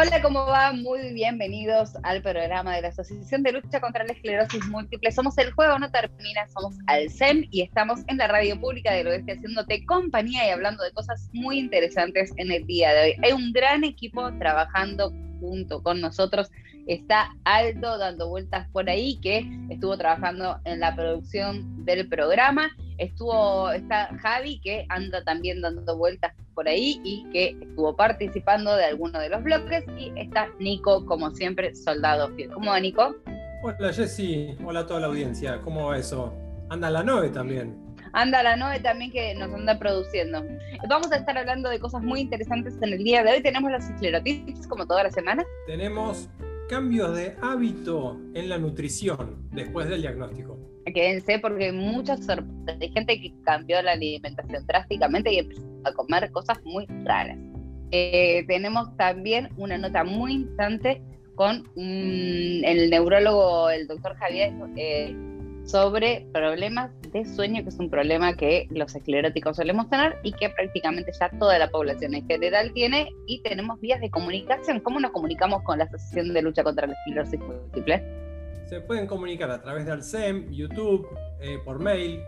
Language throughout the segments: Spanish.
Hola, ¿cómo va? Muy bienvenidos al programa de la Asociación de Lucha contra la Esclerosis Múltiple. Somos El Juego No Termina, somos Alcem y estamos en la radio pública del oeste haciéndote compañía y hablando de cosas muy interesantes en el día de hoy. Hay un gran equipo trabajando junto con nosotros. Está Aldo dando vueltas por ahí, que estuvo trabajando en la producción del programa. Estuvo, está Javi, que anda también dando vueltas por ahí y que estuvo participando de alguno de los bloques. Y está Nico, como siempre, soldado fiel. ¿Cómo va, Nico? Hola, Jessy. Hola a toda la audiencia. ¿Cómo va eso? Anda la 9 también anda la 9 también que nos anda produciendo. Vamos a estar hablando de cosas muy interesantes en el día de hoy. Tenemos los esclerotips como toda la semana. Tenemos cambios de hábito en la nutrición después del diagnóstico. Quédense porque hay muchas Hay gente que cambió la alimentación drásticamente y empezó a comer cosas muy raras. Eh, tenemos también una nota muy importante con el neurólogo, el doctor Javier, eh, sobre problemas de sueño, que es un problema que los escleróticos solemos tener y que prácticamente ya toda la población en general tiene y tenemos vías de comunicación. ¿Cómo nos comunicamos con la Asociación de Lucha contra la Esclerosis Múltiple? Se pueden comunicar a través de Alcem, YouTube, eh, por mail.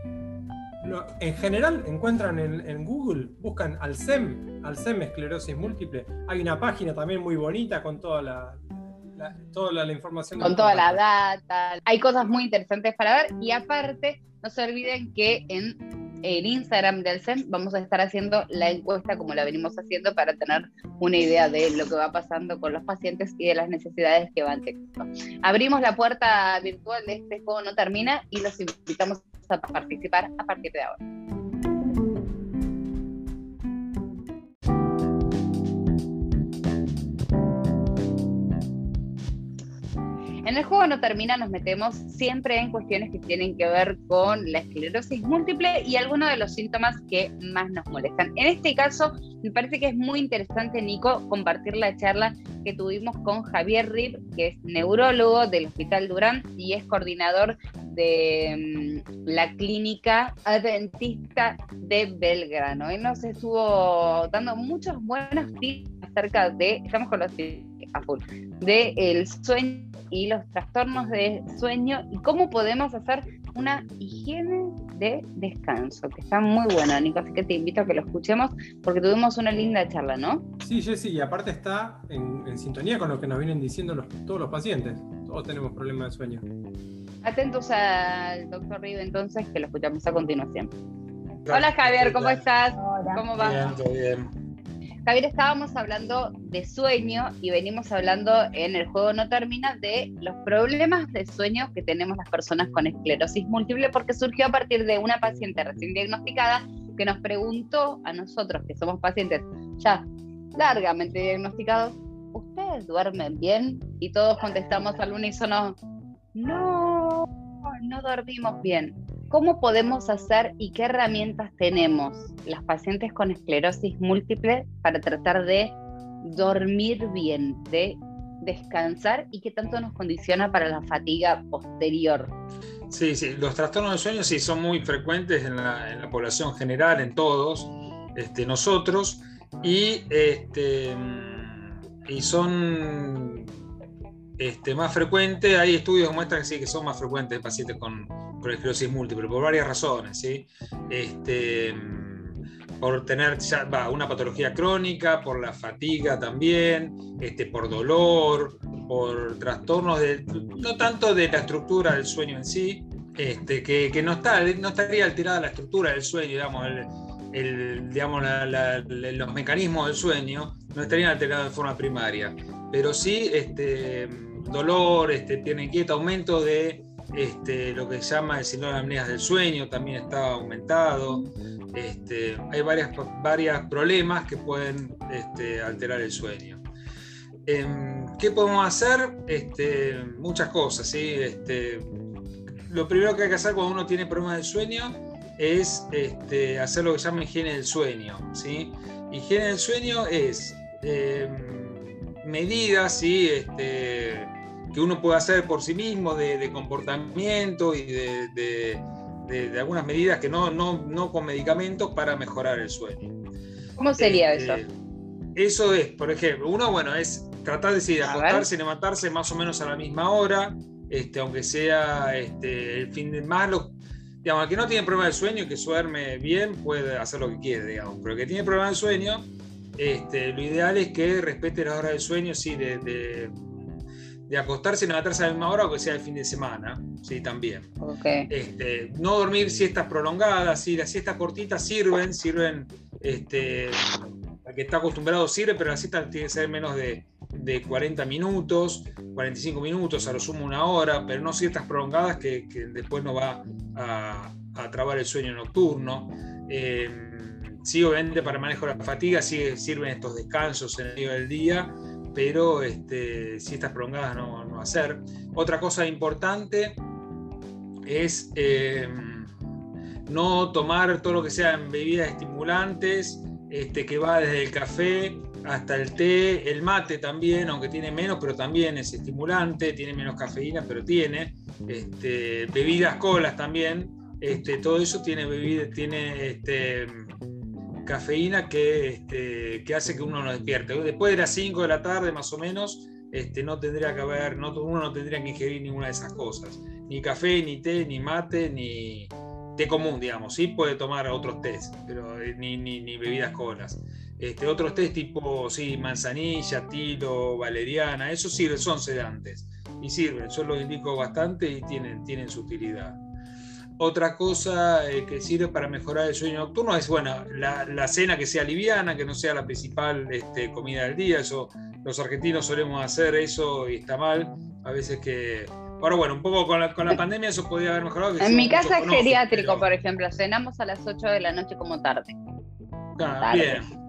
en general encuentran en, Google, buscan Alcem, Alcem Esclerosis Múltiple. Hay una página también muy bonita con toda la, toda la, información. Con toda la data. Hay cosas muy interesantes para ver y aparte, no se olviden que en el Instagram del CEN vamos a estar haciendo la encuesta como la venimos haciendo para tener una idea de lo que va pasando con los pacientes y de las necesidades que van teniendo. Abrimos la puerta virtual de este juego no termina y los invitamos a participar a partir de ahora. En el juego no termina, nos metemos siempre en cuestiones que tienen que ver con la esclerosis múltiple y algunos de los síntomas que más nos molestan. En este caso, me parece que es muy interesante, Nico, compartir la charla que tuvimos con Javier Rib, que es neurólogo del Hospital Durán y es coordinador de mm, la clínica adventista de Belgrano. Él nos estuvo dando muchos buenos tips acerca de, estamos con los a full, de el sueño y los trastornos de sueño y cómo podemos hacer una higiene de descanso, que está muy buena, Nico, así que te invito a que lo escuchemos porque tuvimos una linda charla, ¿no? Sí, Jessy, y aparte está en, sintonía con lo que nos vienen diciendo todos los pacientes, todos tenemos problemas de sueño. Atentos al doctor Rive entonces, que lo escuchamos a continuación. Hola Javier, ¿cómo estás? ¿Cómo va? Bien, todo bien. Javier, estábamos hablando de sueño y venimos hablando en el juego No Termina de los problemas de sueño que tenemos las personas con esclerosis múltiple, porque surgió a partir de una paciente recién diagnosticada que nos preguntó a nosotros, que somos pacientes ya largamente diagnosticados, ¿ustedes duermen bien? Y todos contestamos al unísono, no, no dormimos bien. ¿Cómo podemos hacer y qué herramientas tenemos las pacientes con esclerosis múltiple para tratar de dormir bien, de descansar y qué tanto nos condiciona para la fatiga posterior? Sí, sí, los trastornos de sueño sí son muy frecuentes en la, población general, en todos, este, nosotros, y, este, y son este, más frecuentes, hay estudios que muestran que sí, que son más frecuentes en pacientes con, con esclerosis múltiple, por varias razones. Este, por tener una patología crónica, por la fatiga también, este, por dolor, por trastornos no tanto de la estructura del sueño en sí, este, que, no, está, no estaría alterada la estructura del sueño, digamos, el, digamos los mecanismos del sueño no estarían alterados de forma primaria, pero sí este, dolor, este, pierna inquieta, aumento de este, lo que se llama el síndrome de apneas del sueño también está aumentado. Este, hay varios varias problemas que pueden este, alterar el sueño. Em, ¿Qué podemos hacer? Muchas cosas. ¿sí? Lo primero que hay que hacer cuando uno tiene problemas del sueño es hacer lo que se llama higiene del sueño. ¿sí? Higiene del sueño es em, medidas, ¿sí? Que uno puede hacer por sí mismo de, comportamiento y de, algunas medidas que no, no, con medicamentos para mejorar el sueño. ¿Cómo sería este, eso? Eso es, por ejemplo, uno, bueno, es tratar de, decir, acostarse y levantarse más o menos a la misma hora, este, aunque sea este, el fin de más digamos, el que no tiene problema de sueño, que duerme bien, puede hacer lo que quiere, digamos, pero el que tiene problema de sueño, este, lo ideal es que respete las horas de sueño, sí, de, acostarse y levantarse a la misma hora, aunque sea el fin de semana, sí, también. Este, no dormir siestas prolongadas, sí, las siestas cortitas sirven, sirven, este, la que está acostumbrado sirve, pero la siesta tiene que ser menos de, 40 minutos, 45 minutos, a lo sumo una hora, pero no siestas prolongadas que, después no va a, trabar el sueño nocturno. Eh, sí, obviamente para manejo de la fatiga sí sirven estos descansos en el medio del día, pero este, siestas prolongadas no, no hacer. Otra cosa importante es eh, no tomar todo lo que sean bebidas estimulantes, este, que va desde el café hasta el té, el mate también, aunque tiene menos, pero también es estimulante, tiene menos cafeína, pero tiene. Este, bebidas colas también, este, todo eso tiene, bebida, tiene este, cafeína que, este, que hace que uno no despierte. Después de las 5 de la tarde más o menos, este, no tendría que haber, no, uno no tendría que ingerir ninguna de esas cosas. Ni café, ni té, ni mate, ni, té común, digamos, sí puede tomar otros tés, pero eh, ni, ni, bebidas colas. Este, otros tés tipo, sí, manzanilla, tilo, valeriana, esos sirven, son sedantes y sirven, yo los indico bastante y tienen, tienen su utilidad. Otra cosa eh, que sirve para mejorar el sueño nocturno es, bueno, la, la, cena que sea liviana, que no sea la principal este, comida del día. Eso, los argentinos solemos hacer eso y está mal. A veces que Ahora, bueno, un poco con la, con la pandemia eso podría haber mejorado. En mi casa es geriátrico, por ejemplo, cenamos a las 8 de la noche como tarde. Ah, bien.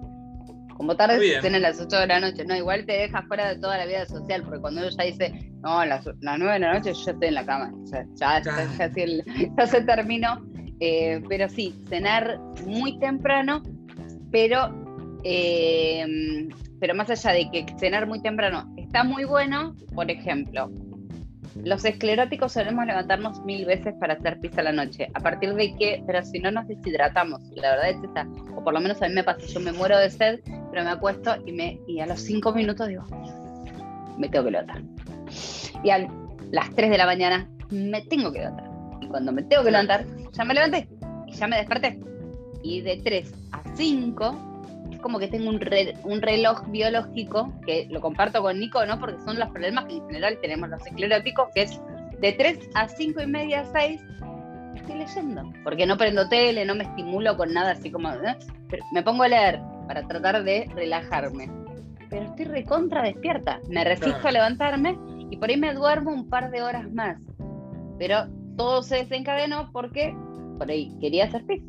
Como tarde se a las 8 de la noche. No, igual te deja fuera de toda la vida social, porque cuando uno ya dice, no, a las, 9 de la noche yo estoy en la cama. Sea, ya, ya, se terminó. Eh, pero sí, cenar muy temprano, pero, eh, pero más allá de que cenar muy temprano está muy bueno, por ejemplo, los escleróticos solemos levantarnos mil veces para hacer pizza a la noche. A partir de que, pero si no nos deshidratamos, la verdad es esa, o por lo menos a mí me pasa, yo me muero de sed, pero me acuesto y, me, y a los cinco minutos digo, me tengo que levantar. Y a las 3 de la mañana me tengo que levantar. Y cuando me tengo que levantar, ya me levanté y ya me desperté. Y de 3 a 5 como que tengo un, un reloj biológico, que lo comparto con Nico, ¿no? Porque son los problemas que en general tenemos los escleróticos, que es de 3 a 5 y media, 6, estoy leyendo. Porque no prendo tele, no me estimulo con nada así como... ¿eh? me pongo a leer para tratar de relajarme. Pero estoy recontra despierta. Me resisto a levantarme y por ahí me duermo un par de horas más. Pero todo se desencadenó porque por ahí quería hacer pis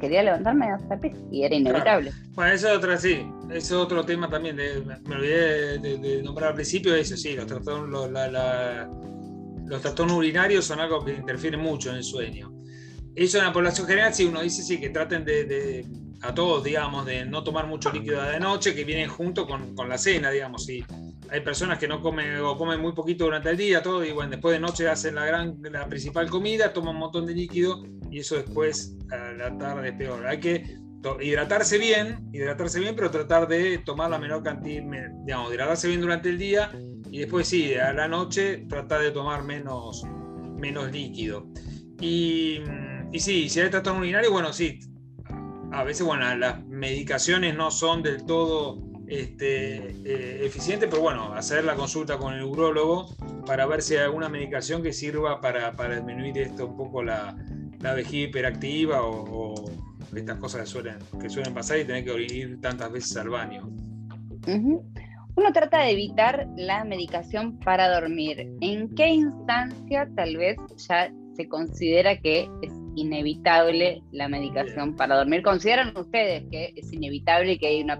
quería levantarme hasta pis y era inevitable. Bueno, eso es otra, sí, es otro tema también. me olvidé de, nombrar al principio eso, sí, los trastornos, los, trastornos urinarios son algo que interfiere mucho en el sueño. Eso en la población general, sí, uno dice sí, que traten de, a todos, digamos, de no tomar mucho líquido de noche, que vienen junto con, con la cena, digamos, sí hay personas que no comen o comen muy poquito durante el día, todo, y bueno, después de noche hacen la, gran, la principal comida, toman un montón de líquido y eso después a la tarde es peor. Hay que hidratarse bien, hidratarse bien, pero tratar de tomar la menor cantidad, digamos, hidratarse bien durante el día y después sí, a la noche tratar de tomar menos, menos líquido. Y, y sí, si hay trastorno urinario, bueno, sí, a veces, bueno, las medicaciones no son del todo este, eh, eficiente, pero bueno, hacer la consulta con el urólogo para ver si hay alguna medicación que sirva para, disminuir esto un poco la, vejiga hiperactiva o, estas cosas que suelen, que suelen pasar y tener que ir tantas veces al baño. Uno trata de evitar la medicación para dormir. ¿En qué instancia tal vez ya se considera que es inevitable la medicación para dormir? ¿Consideran ustedes que es inevitable que hay una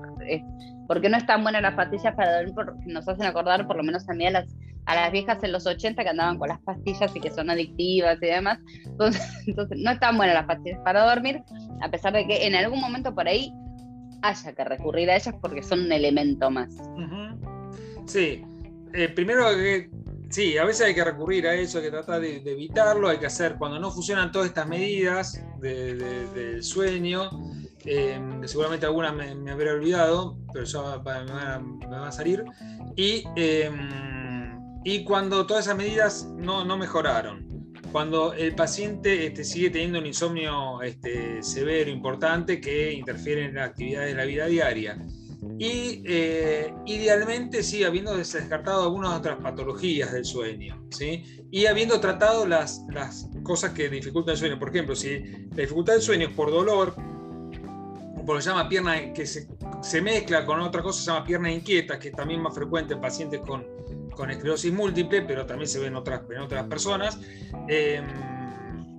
porque no están buenas las pastillas para dormir, porque nos hacen acordar por lo menos a mí a las, a las viejas en los 80 que andaban con las pastillas y que son adictivas y demás. Entonces, no están buenas las pastillas para dormir, a pesar de que en algún momento por ahí haya que recurrir a ellas porque son un elemento más. Sí, eh, primero que sí, a veces hay que recurrir a eso, hay que tratar de, evitarlo, hay que hacer, cuando no funcionan todas estas medidas del sueño, eh, seguramente algunas me, me, habré olvidado, pero ya me van a, salir. Y, em, y cuando todas esas medidas no, no mejoraron, cuando el paciente este, sigue teniendo un insomnio este, severo, importante, que interfiere en las actividades de la vida diaria. Y eh, idealmente sí, habiendo descartado algunas otras patologías del sueño, ¿sí? y habiendo tratado las, las cosas que dificultan el sueño. Por ejemplo, si la dificultad del sueño es por dolor, por lo que se llama pierna, que se, se, mezcla con otra cosa, se llama pierna inquieta, que es también más frecuente en pacientes con, con esclerosis múltiple, pero también se ve en otras, en otras personas. Eh,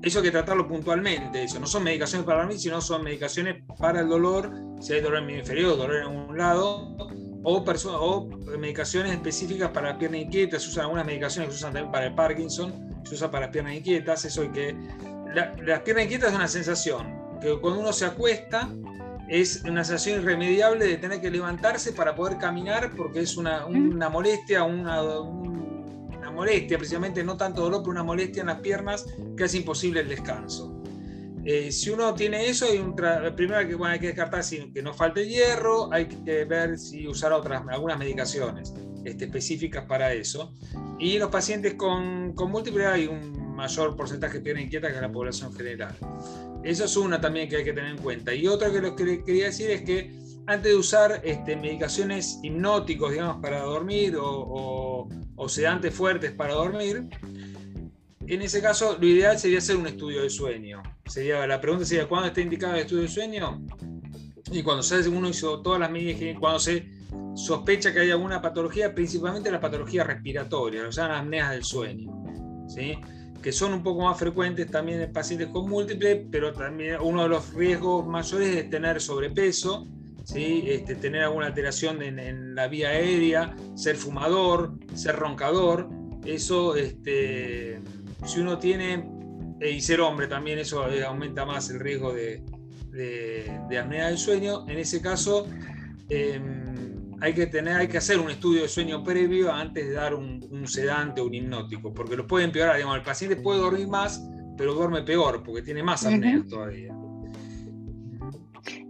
eso hay que tratarlo puntualmente, eso. No son medicaciones para dormir, sino son medicaciones para el dolor, si hay dolor en el inferior, dolor en un lado, o, o medicaciones específicas para pierna inquieta, se usan algunas medicaciones que se usan también para el Parkinson, se usa para piernas inquietas, eso hay que... La, las piernas inquietas es una sensación, que cuando uno se acuesta, es una sensación irremediable de tener que levantarse para poder caminar porque es una, una molestia, una, una, molestia, precisamente no tanto dolor, pero una molestia en las piernas que hace imposible el descanso. Eh, si uno tiene eso, hay un primero que, bueno, hay que descartar si, que no falte hierro, hay que ver si usar otras, algunas medicaciones este, específicas para eso. Y los pacientes con, con múltiples hay un mayor porcentaje pierna inquieta que la población general. Eso es una también que hay que tener en cuenta. Y otra que lo que quería decir es que antes de usar este, medicaciones hipnóticos, digamos, para dormir o, sedantes fuertes para dormir, en ese caso lo ideal sería hacer un estudio de sueño. Sería, la pregunta sería, ¿cuándo está indicado el estudio de sueño? Y cuando se, uno hizo todas las medidas, cuando se sospecha que hay alguna patología, principalmente la patología respiratoria, lo llaman apneas del sueño. ¿sí? Que son un poco más frecuentes también en pacientes con múltiples, pero también uno de los riesgos mayores es tener sobrepeso, ¿sí? este, tener alguna alteración en, la vía aérea, ser fumador, ser roncador. Eso, este, si uno tiene, eh, y ser hombre también, eso aumenta más el riesgo de, de, apnea del sueño. En ese caso, em, hay que, tener, hay que hacer un estudio de sueño previo antes de dar un, sedante o un hipnótico, porque lo puede empeorar. Digamos, el paciente puede dormir más, pero duerme peor, porque tiene más apnea todavía.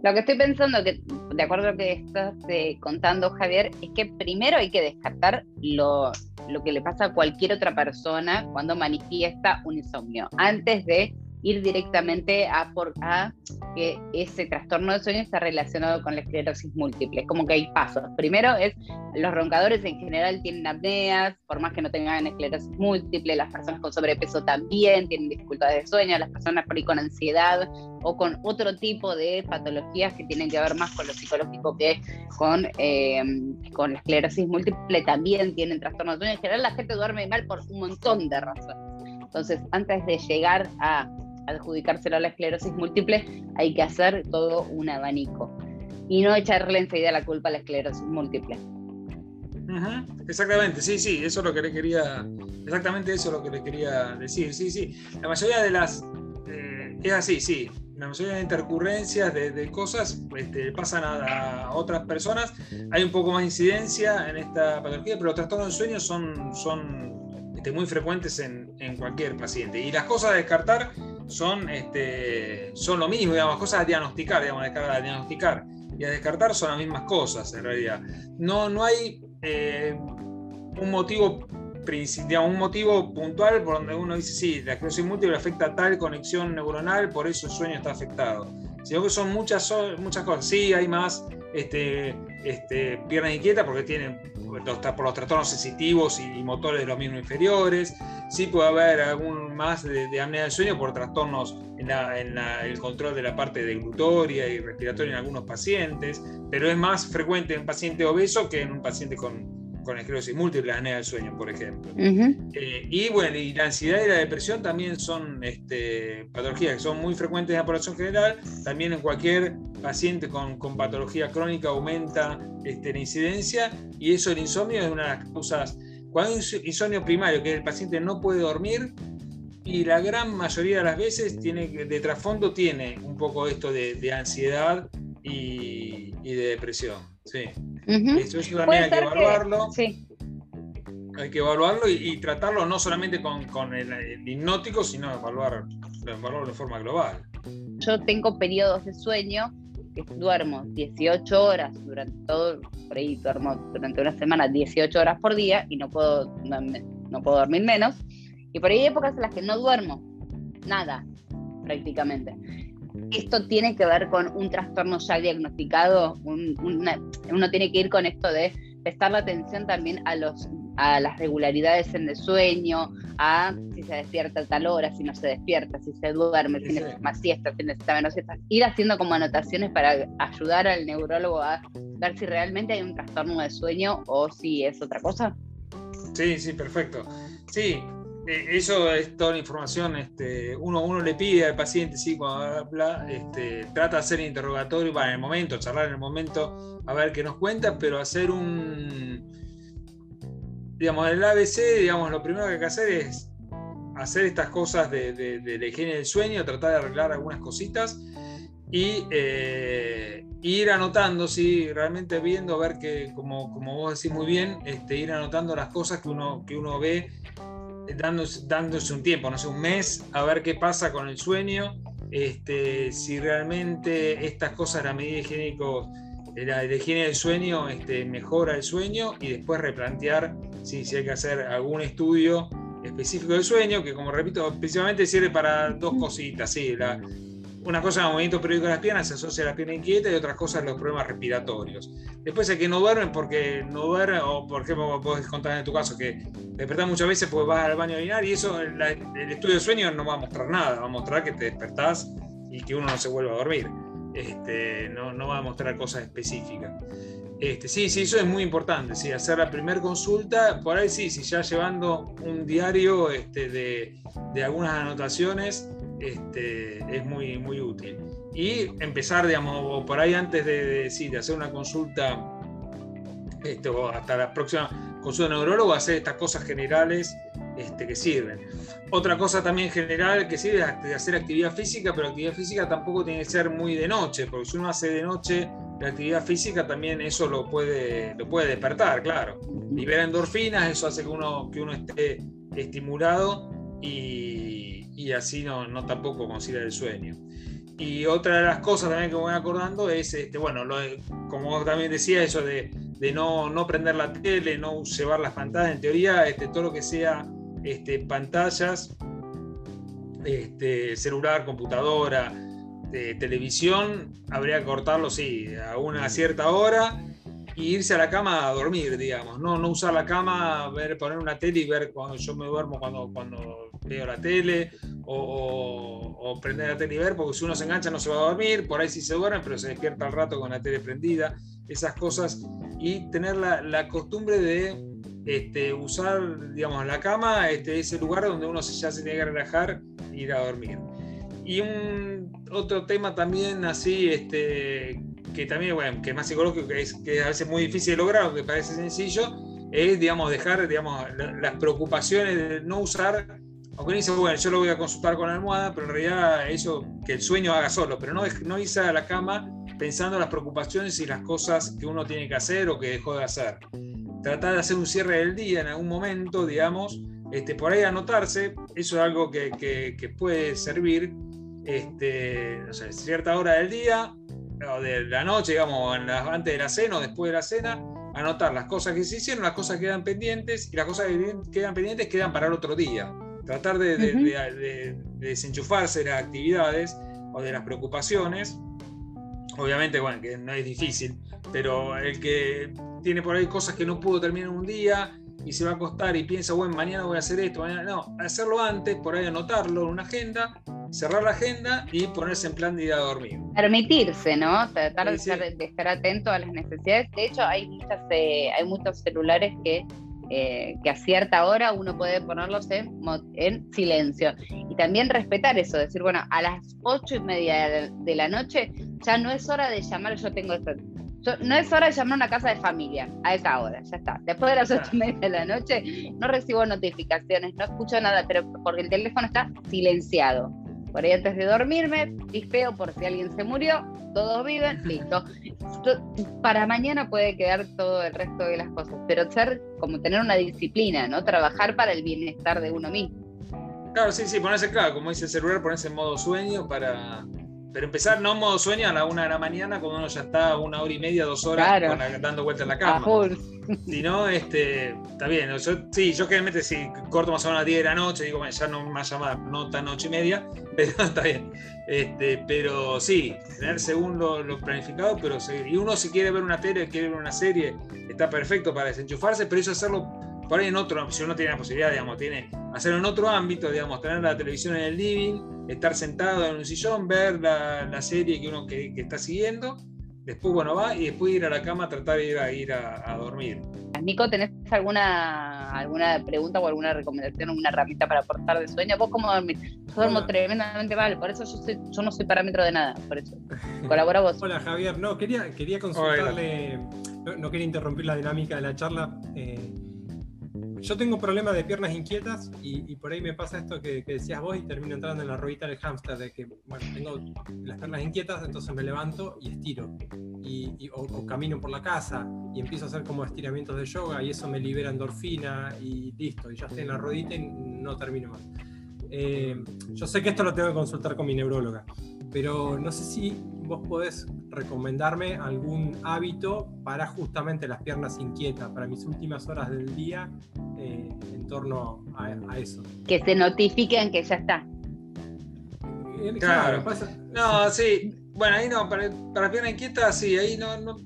Lo que estoy pensando, que de acuerdo a lo que estás eh, contando, Javier, es que primero hay que descartar lo, lo que le pasa a cualquier otra persona cuando manifiesta un insomnio, antes de ir directamente a, por, a que ese trastorno de sueño está relacionado con la esclerosis múltiple. como que hay pasos. Primero es, los roncadores en general tienen apneas, por más que no tengan esclerosis múltiple, las personas con sobrepeso también tienen dificultades de sueño, las personas por ahí con ansiedad o con otro tipo de patologías que tienen que ver más con lo psicológico que con, eh, con la esclerosis múltiple también tienen trastorno de sueño. En general la gente duerme mal por un montón de razones. Entonces, antes de llegar a adjudicárselo a la esclerosis múltiple, hay que hacer todo un abanico y no echarle enseguida la culpa a la esclerosis múltiple. Exactamente, sí, sí, eso es lo que le quería, exactamente eso es lo que le quería decir, sí, sí. La mayoría de las, eh, es así, sí, la mayoría de intercurrencias de, cosas este, pasan a, otras personas. Hay un poco más incidencia en esta patología, pero los trastornos de sueño son, este, muy frecuentes en, en, cualquier paciente. Y las cosas a descartar son, este, son lo mismo, digamos, cosas a diagnosticar, digamos, a diagnosticar y a descartar son las mismas cosas en realidad. No, no hay eh, un motivo digamos, un motivo puntual por donde uno dice, sí, la esclerosis múltiple afecta tal conexión neuronal, por eso el sueño está afectado. Sino que son muchas, muchas cosas. Sí, hay más este, este, piernas inquietas porque tienen por los trastornos sensitivos y motores de los mismos inferiores. Sí puede haber algún más de, de apnea del sueño por trastornos en, el control de la parte deglutoria y respiratoria en algunos pacientes, pero es más frecuente en un paciente obeso que en un paciente con, con esclerosis múltiple, apnea del sueño, por ejemplo. Eh, y bueno, y la ansiedad y la depresión también son este, patologías que son muy frecuentes en la población general. También en cualquier paciente con, con patología crónica aumenta este, la incidencia y eso el insomnio es una de las causas. Cuando hay insomnio primario, que el paciente no puede dormir, y la gran mayoría de las veces tiene, de trasfondo tiene un poco esto de, ansiedad y, y de depresión. Sí. Eso también hay que evaluarlo. Hay que evaluarlo y, tratarlo no solamente con, el, hipnótico, sino evaluar, evaluarlo de forma global. Yo tengo periodos de sueño que duermo 18 horas durante todo, por ahí duermo durante una semana 18 horas por día y no puedo, no, puedo dormir menos. Y por ahí hay épocas en las que no duermo nada, prácticamente. Esto tiene que ver con un trastorno ya diagnosticado, uno tiene que ir con esto de prestar la atención también a los a las regularidades en el sueño, a si se despierta a tal hora, si no se despierta, si se duerme, si necesita más siesta, si necesita menos siesta. Ir haciendo como anotaciones para ayudar al neurólogo a ver si realmente hay un trastorno de sueño o si es otra cosa. Sí, sí, perfecto. Sí, eso es toda la información. Este, uno, uno le pide al paciente, sí, cuando habla, este, trata de hacer interrogatorio, para en el momento, charlar en el momento, a ver qué nos cuenta, pero hacer un digamos, el ABC, digamos, lo primero que hay que hacer es hacer estas cosas de, la higiene del sueño, tratar de arreglar algunas cositas y eh, ir anotando, sí, realmente viendo, a ver que, como, como vos decís muy bien, este, ir anotando las cosas que uno, que uno ve, dándose, dándose un tiempo, no sé, un mes, a ver qué pasa con el sueño, este, si realmente estas cosas, la medida higiénico la, higiene del sueño este, mejora el sueño y después replantear si, si hay que hacer algún estudio específico del sueño, que como repito, principalmente sirve para dos cositas. Sí, la, una cosa movimiento periódico de las piernas, se asocia a la pierna inquieta y otras cosas los problemas respiratorios. Después hay que no duermen porque no duermen, o por ejemplo, podés contar en tu caso que despertás muchas veces porque vas al baño a orinar y eso, el estudio del sueño no va a mostrar nada, va a mostrar que te despertás y que uno no se vuelva a dormir. Este, no, va a mostrar cosas específicas. Este, sí, sí, eso es muy importante, sí, hacer la primera consulta, por ahí sí, si ya llevando un diario este, de, algunas anotaciones, este, es muy, muy útil. Y empezar, digamos, por ahí antes de, de, hacer una consulta, este, o hasta la próxima consulta de neurólogo, hacer estas cosas generales este, que sirven. Otra cosa también general que sirve es de hacer actividad física, pero actividad física tampoco tiene que ser muy de noche, porque si uno hace de noche la actividad física también eso lo puede, lo puede despertar, claro. Libera endorfinas, eso hace que uno, que uno esté estimulado y, y así no, no tampoco consiga el sueño. Y otra de las cosas también que me voy acordando es, este, bueno, lo como también decía, eso de, de no, no, prender la tele, no llevar las pantallas, en teoría, este, todo lo que sea este, pantallas, este, celular, computadora, televisión, habría que cortarlo, sí, a una cierta hora y irse a la cama a dormir, digamos. No, no usar la cama, ver, poner una tele y ver cuando yo me duermo cuando, cuando veo la tele o, prender la tele y ver, porque si uno se engancha no se va a dormir, por ahí sí se duerme, pero se despierta al rato con la tele prendida, esas cosas. Y tener la, la costumbre de este, usar, digamos, la cama, este, ese lugar donde uno ya se tiene que relajar e ir a dormir. Y un otro tema también así, este, que también, bueno, que es más psicológico, que es, que a veces muy difícil de lograr, aunque parece sencillo, es, digamos, dejar, digamos, las preocupaciones de no usar, aunque uno dice, bueno, yo lo voy a consultar con la almohada, pero en realidad eso, que el sueño haga solo, pero no, no irse a la cama pensando en las preocupaciones y las cosas que uno tiene que hacer o que dejó de hacer tratar de hacer un cierre del día en algún momento, digamos, este, por ahí anotarse, eso es algo que, que, puede servir, este, no sé, cierta hora del día o de la noche, digamos, antes de la cena o después de la cena, anotar las cosas que se hicieron, las cosas que quedan pendientes y las cosas que quedan pendientes quedan para el otro día. Tratar de, de, de desenchufarse de las actividades o de las preocupaciones. Obviamente, bueno, que no es difícil, pero el que tiene por ahí cosas que no pudo terminar un día y se va a acostar y piensa, bueno, mañana voy a hacer esto, mañana no, hacerlo antes, por ahí anotarlo en una agenda, cerrar la agenda y ponerse en plan de ir a dormir. Permitirse, ¿no? Tratar de, estar, atento a las necesidades. De hecho, hay, muchas, eh, hay muchos celulares que, eh, que a cierta hora uno puede ponerlos en, en, silencio. Y también respetar eso, decir, bueno, a las ocho y media de la noche ya no es hora de llamar, yo tengo esto no es hora de llamar a una casa de familia a esa hora, ya está. Después de las ocho y media de la noche no recibo notificaciones, no escucho nada, pero porque el teléfono está silenciado. Por ahí antes de dormirme, feo por si alguien se murió, todos viven, listo. Para mañana puede quedar todo el resto de las cosas, pero ser como tener una disciplina, ¿no? Trabajar para el bienestar de uno mismo. Claro, sí, sí, ponerse, claro, como dice el celular, ponerse en modo sueño para, pero empezar no en modo sueño a la una de la mañana, cuando uno ya está una hora y media, dos horas dando vueltas en la cama. Si no, este, está bien. Yo, sí, yo generalmente si corto más o menos a las 10 de la noche, digo, ya no más llamada, no tan noche y media, pero está bien. Este, pero sí, tener según lo, planificado, pero Y uno si quiere ver una tele, quiere ver una serie, está perfecto para desenchufarse, pero eso hacerlo por ahí en otro, si uno tiene la posibilidad, digamos, tiene hacerlo en otro ámbito, digamos, tener la televisión en el living, estar sentado en un sillón, ver la, serie que uno que, está siguiendo, después bueno va y después ir a la cama a tratar de ir a, ir a, dormir. Nico, ¿tenés alguna, alguna pregunta o alguna recomendación, una herramienta para aportar de sueño? ¿Vos cómo dormís? Yo duermo tremendamente mal, por eso yo, yo, no soy parámetro de nada, por eso. Colabora vos. Hola Javier, no, quería, quería consultarle, no, quería interrumpir la dinámica de la charla. Eh, yo tengo problemas de piernas inquietas y, por ahí me pasa esto que, decías vos y termino entrando en la ruedita del hámster, de que, bueno, tengo las piernas inquietas, entonces me levanto y estiro. Y, o, camino por la casa y empiezo a hacer como estiramientos de yoga y eso me libera endorfina y listo, y ya estoy en la ruedita y no termino más. Eh, yo sé que esto lo tengo que consultar con mi neuróloga, pero no sé si vos podés recomendarme algún hábito para justamente las piernas inquietas, para mis últimas horas del día eh, en torno a, eso. Que se notifiquen que ya está. Eh, claro. No, sí. Bueno, ahí no, para, para piernas inquietas, sí, ahí no, no,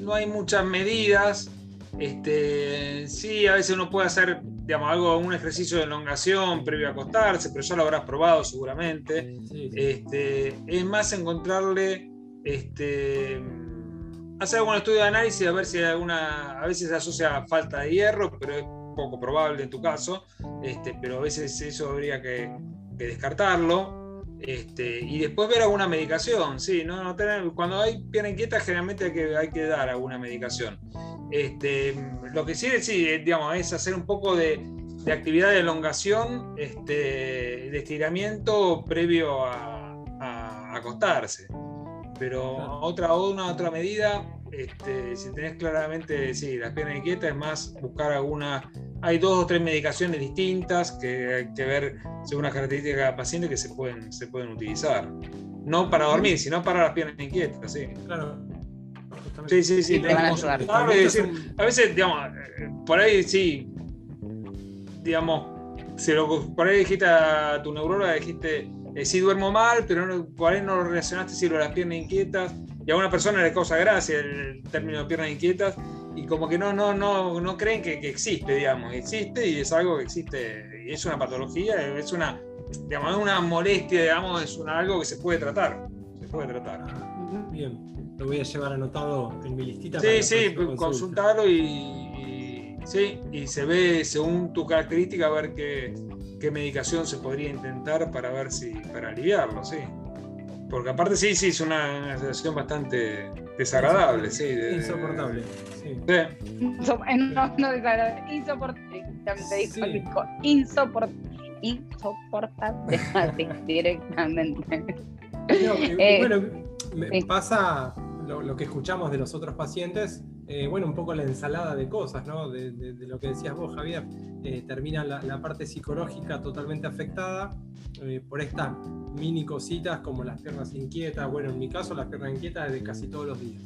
no hay muchas medidas. Este, sí, a veces uno puede hacer digamos, algo, un ejercicio de elongación previo a acostarse, pero ya lo habrás probado seguramente. Este, es más encontrarle, este, hacer algún estudio de análisis a ver si hay alguna, a veces se asocia falta de hierro, pero es poco probable en tu caso, este, pero a veces eso habría que, descartarlo. Este, y después ver alguna medicación, sí, no, no tener, cuando hay pierna inquieta generalmente hay que, hay que dar alguna medicación. Este, lo que sí, sí digamos, es hacer un poco de, actividad de elongación, este, de estiramiento previo a, acostarse. Pero otra, una otra medida, este, si tenés claramente, sí, las piernas inquietas, es más buscar alguna. Hay dos o tres medicaciones distintas que hay que ver según las características de cada paciente que se pueden, se pueden utilizar. No para dormir, sino para las piernas inquietas, sí. Claro. Sí, sí, sí. a, veces, digamos, eh, por ahí sí, digamos, si lo, por ahí dijiste a tu neuróloga, dijiste, eh, sí duermo mal, pero por ahí no lo relacionaste si lo de las piernas inquietas, y a una persona le causa gracia el término de piernas inquietas, y como que no, no, no, no creen que, existe, digamos, existe y es algo que existe, y es una patología, es una, digamos, una molestia, digamos, es algo que se puede tratar, se puede tratar. Bien lo voy a llevar anotado en mi listita. Sí, sí, consultarlo y, sí, y se ve según tu característica a ver qué, qué, medicación se podría intentar para ver si, para aliviarlo, sí. Porque aparte sí, sí, es una, situación bastante desagradable, sí. insoportable. Sí. No, no desagradable, insoportable. Insoportable. Insoportable. directamente. Eh, bueno, me pasa lo, que escuchamos de los otros pacientes, eh, bueno, un poco la ensalada de cosas, ¿no? De, lo que decías vos, Javier, eh, termina la, parte psicológica totalmente afectada eh, por estas mini cositas como las piernas inquietas, bueno, en mi caso las piernas inquietas de casi todos los días.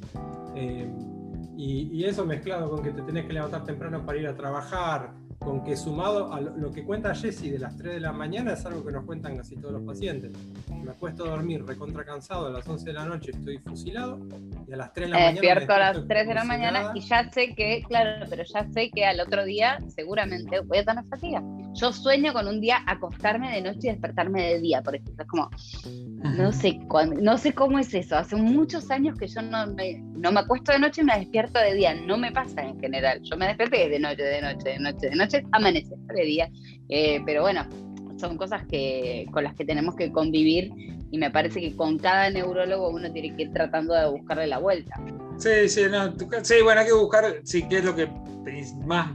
Y, y, eso mezclado con que te tenés que levantar temprano para ir a trabajar, con que sumado a lo que cuenta Jessy de las 3 de la mañana es algo que nos cuentan casi todos los pacientes. Me acuesto a dormir recontra cansado, a las 11 de la noche estoy fusilado y a las 3 de la mañana... Despierto a las 3 de la mañana y ya sé que, claro, pero ya sé que al otro día seguramente voy a tener fatiga. Yo sueño con un día acostarme de noche y despertarme de día, por ejemplo. Es como, no sé, no sé cómo es eso. Hace muchos años que yo no me, no me acuesto de noche y me despierto de día. No me pasa en general. Yo me despierto de noche, de noche, de noche, de noche, amanece de día. Eh, pero bueno, son cosas que, con las que tenemos que convivir y me parece que con cada neurólogo uno tiene que ir tratando de buscarle la vuelta. Sí, sí, sí bueno, hay que buscar, sí, qué es lo que más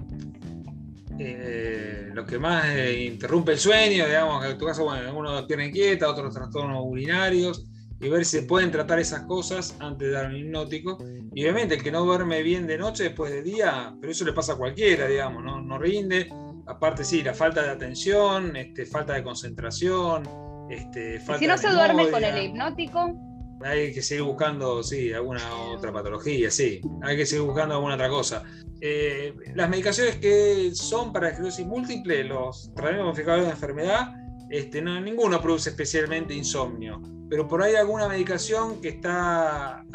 eh, lo que más eh, interrumpe el sueño, digamos, en tu caso, bueno, algunos tienen inquieta, otros trastornos urinarios, y ver si se pueden tratar esas cosas antes de dar un hipnótico. Y obviamente el que no duerme bien de noche después de día, pero eso le pasa a cualquiera, digamos, no, no rinde. Aparte, sí, la falta de atención, este, falta de concentración, Este, si no se duerme con el hipnótico. Hay que seguir buscando, sí, alguna otra patología, sí. Hay que seguir buscando alguna otra cosa. Eh, las medicaciones que son para esclerosis múltiple, los tratamientos modificadores de enfermedad, este, no, ninguno produce especialmente insomnio, pero por ahí alguna medicación que está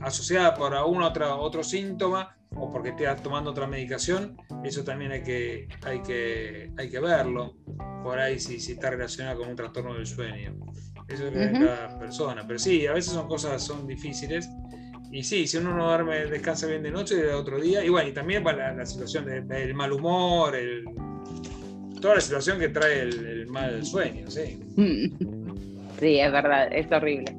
asociada por algún otro, otro síntoma o porque esté tomando otra medicación, eso también hay que, hay que, hay que verlo, por ahí si, si está relacionado con un trastorno del sueño. Eso es de cada persona, pero sí, a veces son cosas, son difíciles y sí, si uno no duerme, descansa bien de noche, de otro día. Y bueno, y también para la, situación del mal humor, el, toda la situación que trae el, mal sueño, sí. Sí, es verdad, es horrible.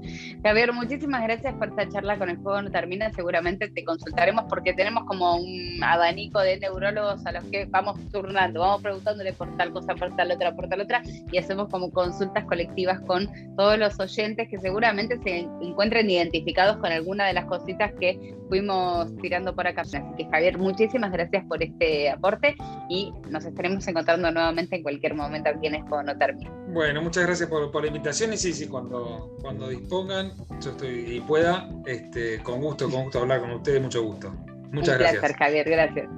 Javier, muchísimas gracias por esta charla con el juego no termina. Seguramente te consultaremos porque tenemos como un abanico de neurólogos a los que vamos turnando, vamos preguntándole por tal cosa, por tal otra, por tal otra, y hacemos como consultas colectivas con todos los oyentes que seguramente se encuentren identificados con alguna de las cositas que fuimos tirando por acá. Así que Javier, muchísimas gracias por este aporte y nos estaremos encontrando nuevamente en cualquier momento aquí en juego no termina. Bueno, muchas gracias por, por la invitación y sí, sí, cuando, cuando dispongan, yo estoy y pueda, este, con gusto, con gusto hablar con ustedes, mucho gusto. Muchas Un gracias. Placer, Javier, gracias.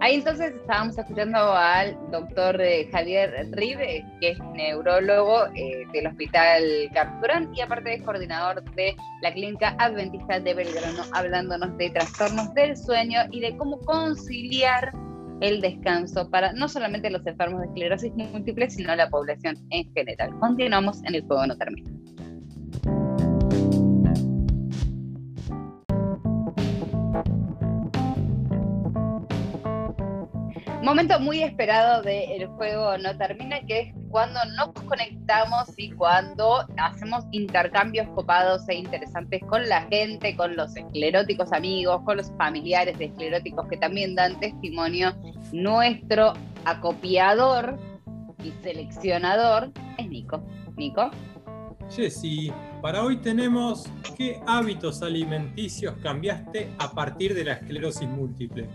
Ahí entonces estábamos escuchando al doctor eh, Javier Rive, que es neurólogo eh, del Hospital Capturán y aparte es coordinador de la Clínica Adventista de Belgrano, hablándonos de trastornos del sueño y de cómo conciliar el descanso para no solamente los enfermos de esclerosis múltiple, sino la población en general. Continuamos en el juego no termina. Momento muy esperado del juego no termina, que es cuando nos conectamos y cuando hacemos intercambios copados e interesantes con la gente, con los escleróticos amigos, con los familiares de escleróticos que también dan testimonio. Nuestro acopiador y seleccionador es Nico. Nico. Jessy, para hoy tenemos qué hábitos alimenticios cambiaste a partir de la esclerosis múltiple.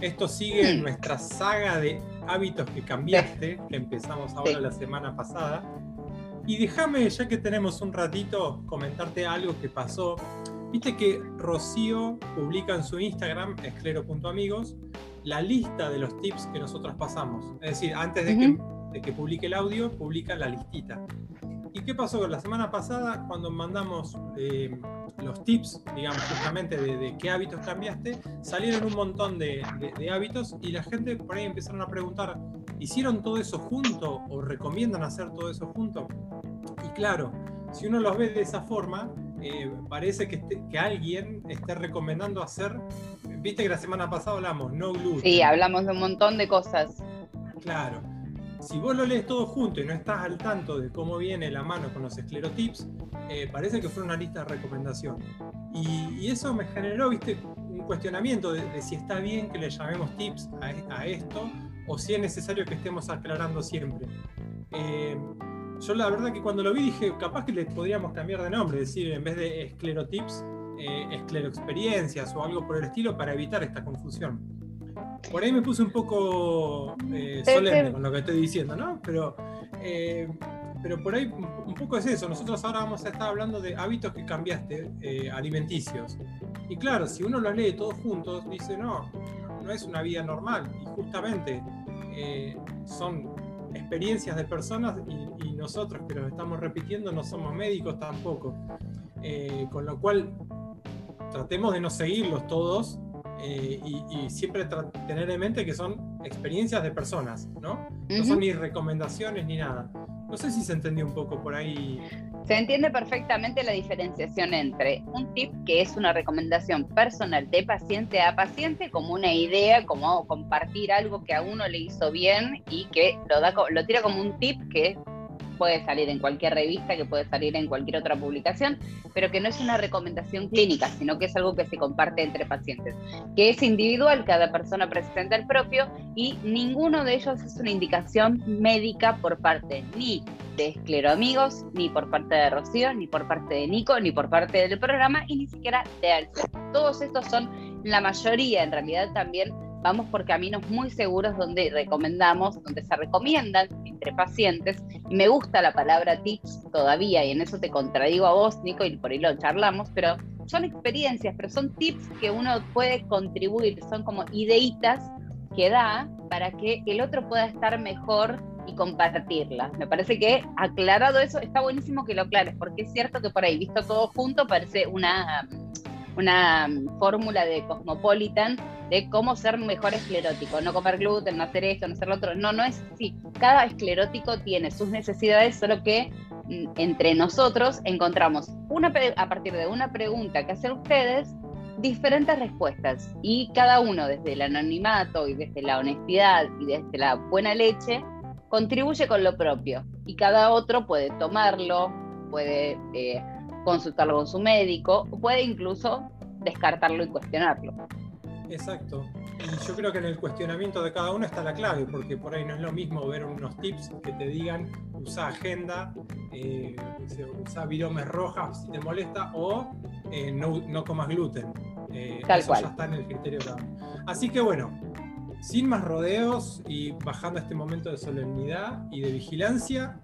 Esto sigue hmm. nuestra saga de hábitos que cambiaste, que empezamos ahora la semana pasada. Y déjame, ya que tenemos un ratito, comentarte algo que pasó. Viste que Rocío publica en su Instagram, esclero.amigos, la lista de los tips que nosotros pasamos. Es decir, antes de, que, de que publique el audio, publica la listita. ¿Y qué pasó la semana pasada cuando mandamos eh, los tips, digamos, justamente de, qué hábitos cambiaste? Salieron un montón de, hábitos y la gente por ahí empezaron a preguntar, ¿hicieron todo eso junto o recomiendan hacer todo eso junto? Y claro, si uno los ve de esa forma, eh, parece que, que alguien esté recomendando hacer, viste que la semana pasada hablamos, no gluten. Sí, hablamos de un montón de cosas. Claro si vos lo lees todo junto y no estás al tanto de cómo viene la mano con los esclerotips, eh, parece que fue una lista de recomendación. Y, eso me generó, viste, un cuestionamiento de, si está bien que le llamemos tips a, esto o si es necesario que estemos aclarando siempre. Eh, yo la verdad que cuando lo vi dije, capaz que le podríamos cambiar de nombre, decir, en vez de esclerotips, eh, escleroexperiencias o algo por el estilo para evitar esta confusión. Por ahí me puse un poco eh, solemne con lo que estoy diciendo, ¿no? Pero, eh, pero por ahí un poco es eso. Nosotros ahora vamos a estar hablando de hábitos que cambiaste, eh, alimenticios. Y claro, si uno los lee todos juntos, dice, no, no es una vida normal. Y justamente son experiencias de personas y, y, nosotros que los estamos repitiendo no somos médicos tampoco. con lo cual, tratemos de no seguirlos todos eh, y, siempre tener en mente que son experiencias de personas, ¿no? No son ni recomendaciones ni nada. No sé si se entendió un poco por ahí. Se entiende perfectamente la diferenciación entre un tip que es una recomendación personal de paciente a paciente, como una idea, como compartir algo que a uno le hizo bien y que lo, da, lo tira como un tip que puede salir en cualquier revista, que puede salir en cualquier otra publicación, pero que no es una recomendación clínica, sino que es algo que se comparte entre pacientes, que es individual, cada persona presenta el propio y ninguno de ellos es una indicación médica por parte ni de Escleroamigos, ni por parte de Rocío, ni por parte de Nico, ni por parte del programa y ni siquiera de Alfa. Todos estos son, la mayoría en realidad también vamos por caminos muy seguros donde recomendamos, donde se recomiendan entre pacientes. Y me gusta la palabra tips todavía, y en eso te contradigo a vos, Nico, y por ahí lo charlamos, pero son experiencias, pero son tips que uno puede contribuir, son como ideitas que da para que el otro pueda estar mejor y compartirlas. Me parece que aclarado eso, está buenísimo que lo aclares, porque es cierto que por ahí, visto todo junto, parece una, una fórmula de Cosmopolitan de cómo ser mejor esclerótico, no comer gluten, no hacer esto, no hacer lo otro. No, no es así. Cada esclerótico tiene sus necesidades, solo que mm, entre nosotros encontramos una, a partir de una pregunta que hacen ustedes, diferentes respuestas y cada uno desde el anonimato y desde la honestidad y desde la buena leche contribuye con lo propio y cada otro puede tomarlo, puede eh, consultarlo con su médico puede incluso descartarlo y cuestionarlo. Exacto. Y yo creo que en el cuestionamiento de cada uno está la clave, porque por ahí no es lo mismo ver unos tips que te digan usa agenda, eh, usa viromes rojas si te molesta, o eh, no, comas gluten. Eh, eso ya está en el criterio de cada uno. Así que bueno, sin más rodeos y bajando a este momento de solemnidad y de vigilancia,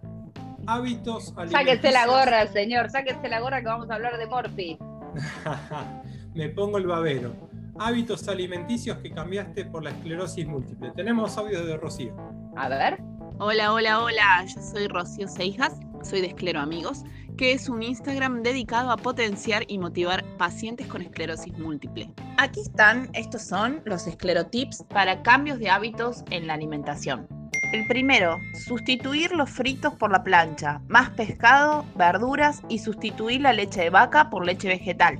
hábitos alimenticios. Sáquese la gorra, señor, sáquese la gorra que vamos a hablar de Morphy. Me pongo el babero. Hábitos alimenticios que cambiaste por la esclerosis múltiple. Tenemos audio de Rocío. A ver. Hola, hola, hola. Yo soy Rocío Seijas, soy de Esclero Amigos, que es un Instagram dedicado a potenciar y motivar pacientes con esclerosis múltiple. Aquí están, estos son los esclerotips para cambios de hábitos en la alimentación. El primero, sustituir los fritos por la plancha, más pescado, verduras y sustituir la leche de vaca por leche vegetal.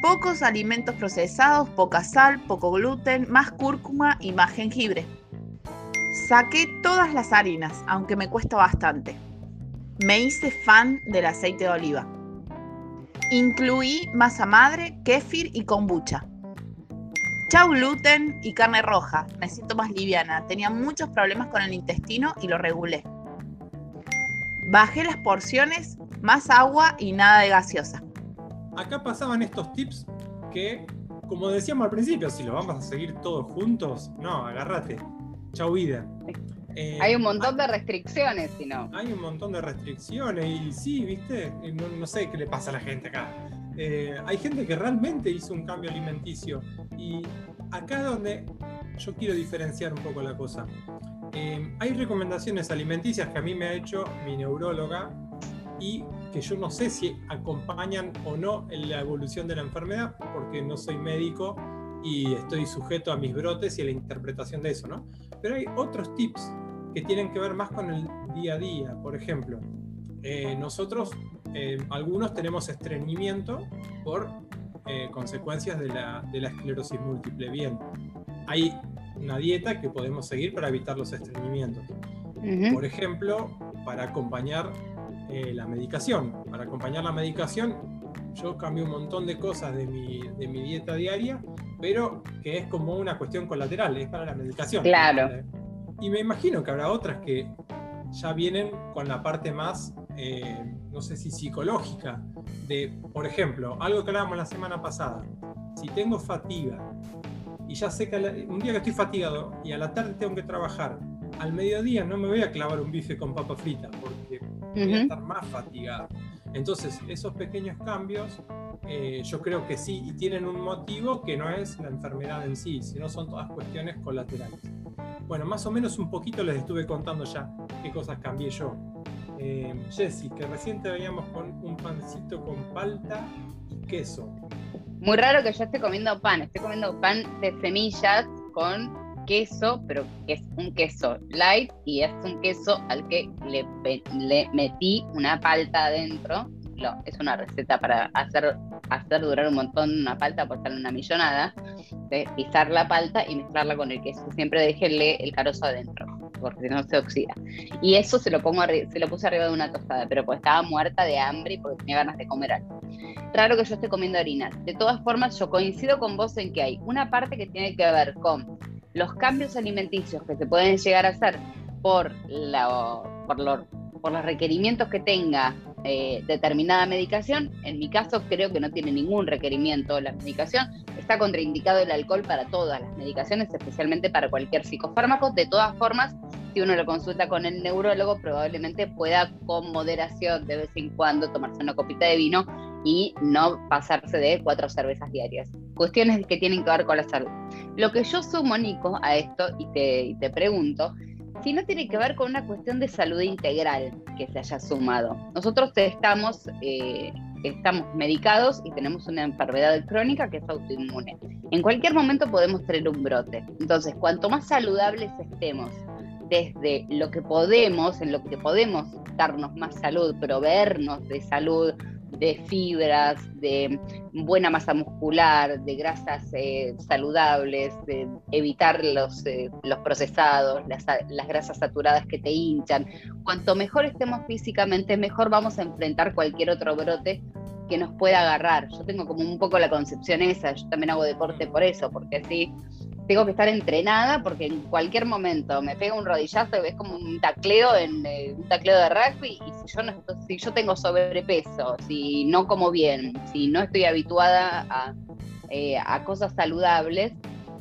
Pocos alimentos procesados, poca sal, poco gluten, más cúrcuma y más jengibre. Saqué todas las harinas, aunque me cuesta bastante. Me hice fan del aceite de oliva. Incluí masa madre, kéfir y kombucha. Chau gluten y carne roja. Me siento más liviana. Tenía muchos problemas con el intestino y lo regulé. Bajé las porciones, más agua y nada de gaseosa acá pasaban estos tips que, como decíamos al principio, si lo vamos a seguir todos juntos, no, agárrate. Chau vida. Eh, hay un montón de restricciones, si no. Hay un montón de restricciones y sí, viste, eh, no, sé qué le pasa a la gente acá. Eh, hay gente que realmente hizo un cambio alimenticio y acá es donde yo quiero diferenciar un poco la cosa. hay recomendaciones alimenticias que a mí me ha hecho mi neuróloga y que yo no sé si acompañan o no en la evolución de la enfermedad, porque no soy médico y estoy sujeto a mis brotes y a la interpretación de eso, ¿no? Pero hay otros tips que tienen que ver más con el día a día. Por ejemplo, eh, nosotros, eh, algunos tenemos estreñimiento por eh, consecuencias de la, de la esclerosis múltiple. Bien, hay una dieta que podemos seguir para evitar los estreñimientos. Por ejemplo, para acompañar eh, la medicación. Para acompañar la medicación, yo cambio un montón de cosas de mi, de mi dieta diaria, pero que es como una cuestión colateral, es para la medicación. Claro. Y me imagino que habrá otras que ya vienen con la parte más, eh, no sé si psicológica, de, por ejemplo, algo que hablábamos la semana pasada, si tengo fatiga y ya sé que un día que estoy fatigado y a la tarde tengo que trabajar, al mediodía no me voy a clavar un bife con papa frita porque voy a estar más fatigado. Entonces, esos pequeños cambios, eh, yo creo que sí, y tienen un motivo que no es la enfermedad en sí, sino son todas cuestiones colaterales. Bueno, más o menos un poquito les estuve contando ya qué cosas cambié yo. Eh, Jessy, que recién te veíamos con un pancito con palta y queso. Muy raro que yo esté comiendo pan, estoy comiendo pan de semillas con queso, pero que es un queso light y es un queso al que le, metí una palta adentro. es una receta para hacer, durar un montón una palta, por estar una millonada. Pisar la palta y mezclarla con el queso. Siempre déjenle el carozo adentro, porque si no se oxida. Y eso se lo, pongo se lo puse arriba de una tostada, pero pues estaba muerta de hambre y porque tenía ganas de comer algo. Raro que yo esté comiendo harinas. De todas formas, yo coincido con vos en que hay una parte que tiene que ver con los cambios alimenticios que se pueden llegar a hacer por, la, por, por los requerimientos que tenga eh, determinada medicación. En mi caso creo que no tiene ningún requerimiento la medicación. Está contraindicado el alcohol para todas las medicaciones, especialmente para cualquier psicofármaco. De todas formas, si uno lo consulta con el neurólogo, probablemente pueda con moderación de vez en cuando tomarse una copita de vino y no pasarse de cuatro cervezas diarias. Cuestiones que tienen que ver con la salud. Lo que yo sumo, Nico, a esto y te, te pregunto, si no tiene que ver con una cuestión de salud integral que se haya sumado. Nosotros estamos, eh, estamos medicados y tenemos una enfermedad crónica que es autoinmune. En cualquier momento podemos tener un brote. Entonces, cuanto más saludables estemos desde lo que podemos, en lo que podemos darnos más salud, proveernos de salud, de fibras, de buena masa muscular, de grasas eh, saludables, de evitar los, eh, los procesados, las, las, grasas saturadas que te hinchan. Cuanto mejor estemos físicamente, mejor vamos a enfrentar cualquier otro brote que nos pueda agarrar. Yo tengo como un poco la concepción esa, yo también hago deporte por eso, porque así tengo que estar entrenada porque en cualquier momento me pega un rodillazo y es como un tacleo en eh, un tacleo de rugby y si yo no si yo tengo sobrepeso, si no como bien, si no estoy habituada a, eh, a cosas saludables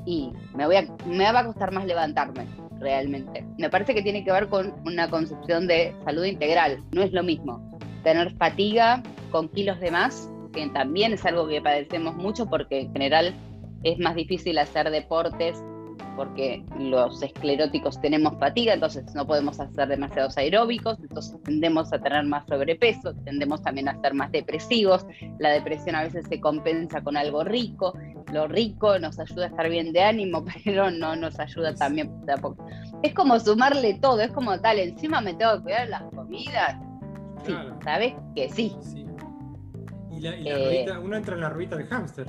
y me voy a, me va a costar más levantarme realmente. Me parece que tiene que ver con una concepción de salud integral, no es lo mismo tener fatiga con kilos de más, que también es algo que padecemos mucho porque en general es más difícil hacer deportes porque los escleróticos tenemos fatiga, entonces no podemos hacer demasiados aeróbicos, entonces tendemos a tener más sobrepeso, tendemos también a ser más depresivos, la depresión a veces se compensa con algo rico, lo rico nos ayuda a estar bien de ánimo, pero no nos ayuda también tampoco. Es como sumarle todo, es como tal, encima me tengo que cuidar las comidas. Sí, ¿sabes? Que sí. Y, la, eh, uno entra en la ruita del hámster.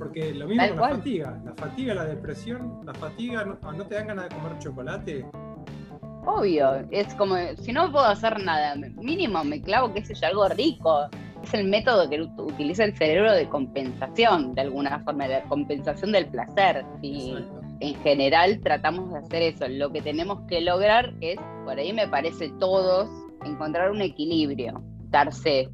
Porque lo mismo con la fatiga. La fatiga, la depresión, la fatiga, no, no te dan ganas de comer chocolate. Obvio, es como, si no puedo hacer nada, mínimo me clavo, qué sé yo, algo rico. Es el método que utiliza el cerebro de compensación, de alguna forma, de compensación del placer. Y en general tratamos de hacer eso. Lo que tenemos que lograr es, por ahí me parece todos, encontrar un equilibrio, darse